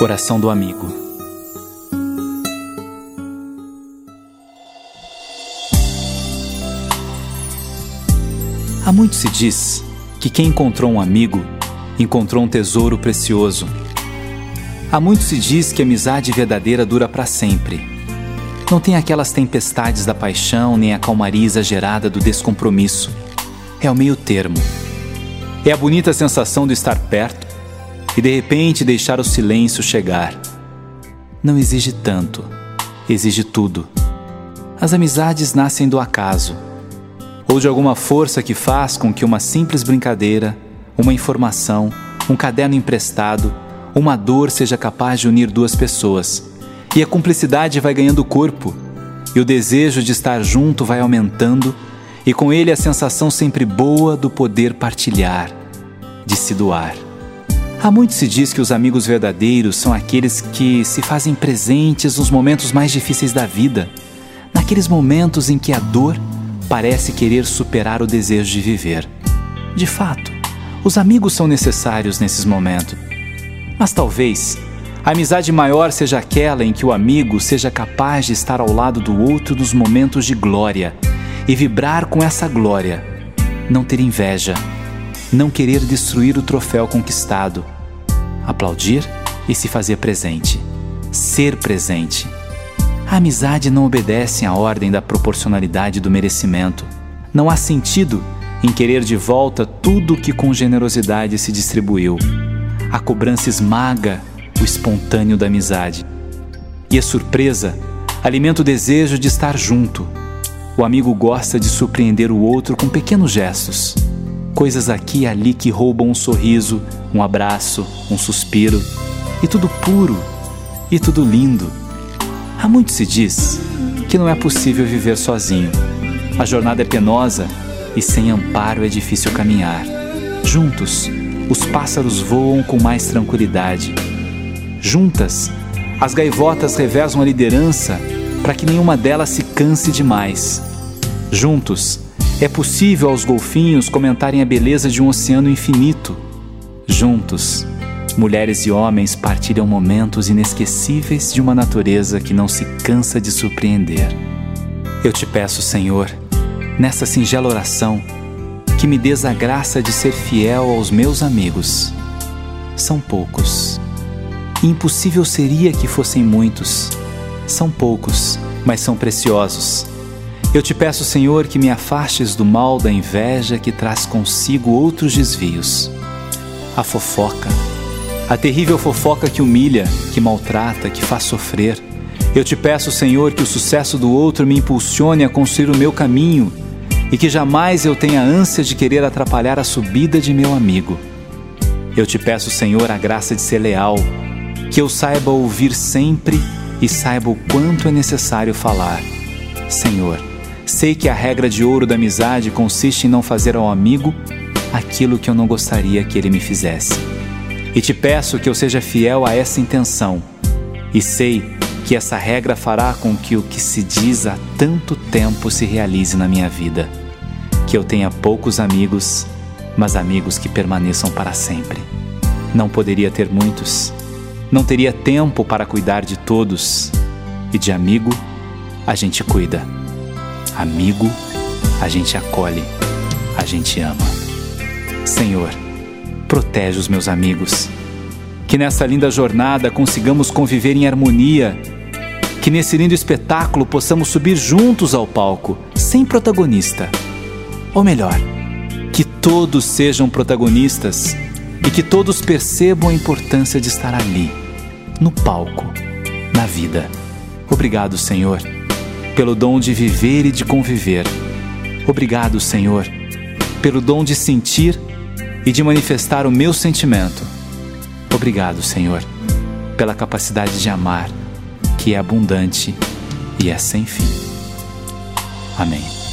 Oração do amigo. Há muito se diz que quem encontrou um amigo encontrou um tesouro precioso. Há muito se diz que a amizade verdadeira dura para sempre. Não tem aquelas tempestades da paixão nem a calmaria exagerada do descompromisso. É o meio termo. É a bonita sensação de estar perto e de repente deixar o silêncio chegar. Não exige tanto, exige tudo. As amizades nascem do acaso, ou de alguma força que faz com que uma simples brincadeira, uma informação, um caderno emprestado, uma dor seja capaz de unir duas pessoas. E a cumplicidade vai ganhando corpo, e o desejo de estar junto vai aumentando, e com ele a sensação sempre boa do poder partilhar, de se doar. Há muito se diz que os amigos verdadeiros são aqueles que se fazem presentes nos momentos mais difíceis da vida, naqueles momentos em que a dor parece querer superar o desejo de viver. De fato, os amigos são necessários nesses momentos. Mas talvez a amizade maior seja aquela em que o amigo seja capaz de estar ao lado do outro nos momentos de glória e vibrar com essa glória, não ter inveja não querer destruir o troféu conquistado, aplaudir e se fazer presente, ser presente. A amizade não obedece à ordem da proporcionalidade do merecimento. Não há sentido em querer de volta tudo que com generosidade se distribuiu. A cobrança esmaga o espontâneo da amizade. E a surpresa alimenta o desejo de estar junto. O amigo gosta de surpreender o outro com pequenos gestos coisas aqui e ali que roubam um sorriso, um abraço, um suspiro, e tudo puro e tudo lindo. Há muito se diz que não é possível viver sozinho. A jornada é penosa e sem amparo é difícil caminhar. Juntos, os pássaros voam com mais tranquilidade. Juntas, as gaivotas revezam a liderança para que nenhuma delas se canse demais. Juntos, é possível aos golfinhos comentarem a beleza de um oceano infinito. Juntos, mulheres e homens partilham momentos inesquecíveis de uma natureza que não se cansa de surpreender. Eu te peço, Senhor, nessa singela oração, que me des a graça de ser fiel aos meus amigos. São poucos. Impossível seria que fossem muitos. São poucos, mas são preciosos eu te peço, Senhor, que me afastes do mal da inveja que traz consigo outros desvios. A fofoca, a terrível fofoca que humilha, que maltrata, que faz sofrer. Eu te peço, Senhor, que o sucesso do outro me impulsione a construir o meu caminho e que jamais eu tenha ânsia de querer atrapalhar a subida de meu amigo. Eu te peço, Senhor, a graça de ser leal, que eu saiba ouvir sempre e saiba o quanto é necessário falar. Senhor, Sei que a regra de ouro da amizade consiste em não fazer ao amigo aquilo que eu não gostaria que ele me fizesse. E te peço que eu seja fiel a essa intenção. E sei que essa regra fará com que o que se diz há tanto tempo se realize na minha vida. Que eu tenha poucos amigos, mas amigos que permaneçam para sempre. Não poderia ter muitos, não teria tempo para cuidar de todos, e de amigo a gente cuida. Amigo, a gente acolhe, a gente ama. Senhor, protege os meus amigos. Que nessa linda jornada consigamos conviver em harmonia. Que nesse lindo espetáculo possamos subir juntos ao palco, sem protagonista. Ou melhor, que todos sejam protagonistas e que todos percebam a importância de estar ali, no palco, na vida. Obrigado, Senhor pelo dom de viver e de conviver. Obrigado, Senhor, pelo dom de sentir e de manifestar o meu sentimento. Obrigado, Senhor, pela capacidade de amar, que é abundante e é sem fim. Amém.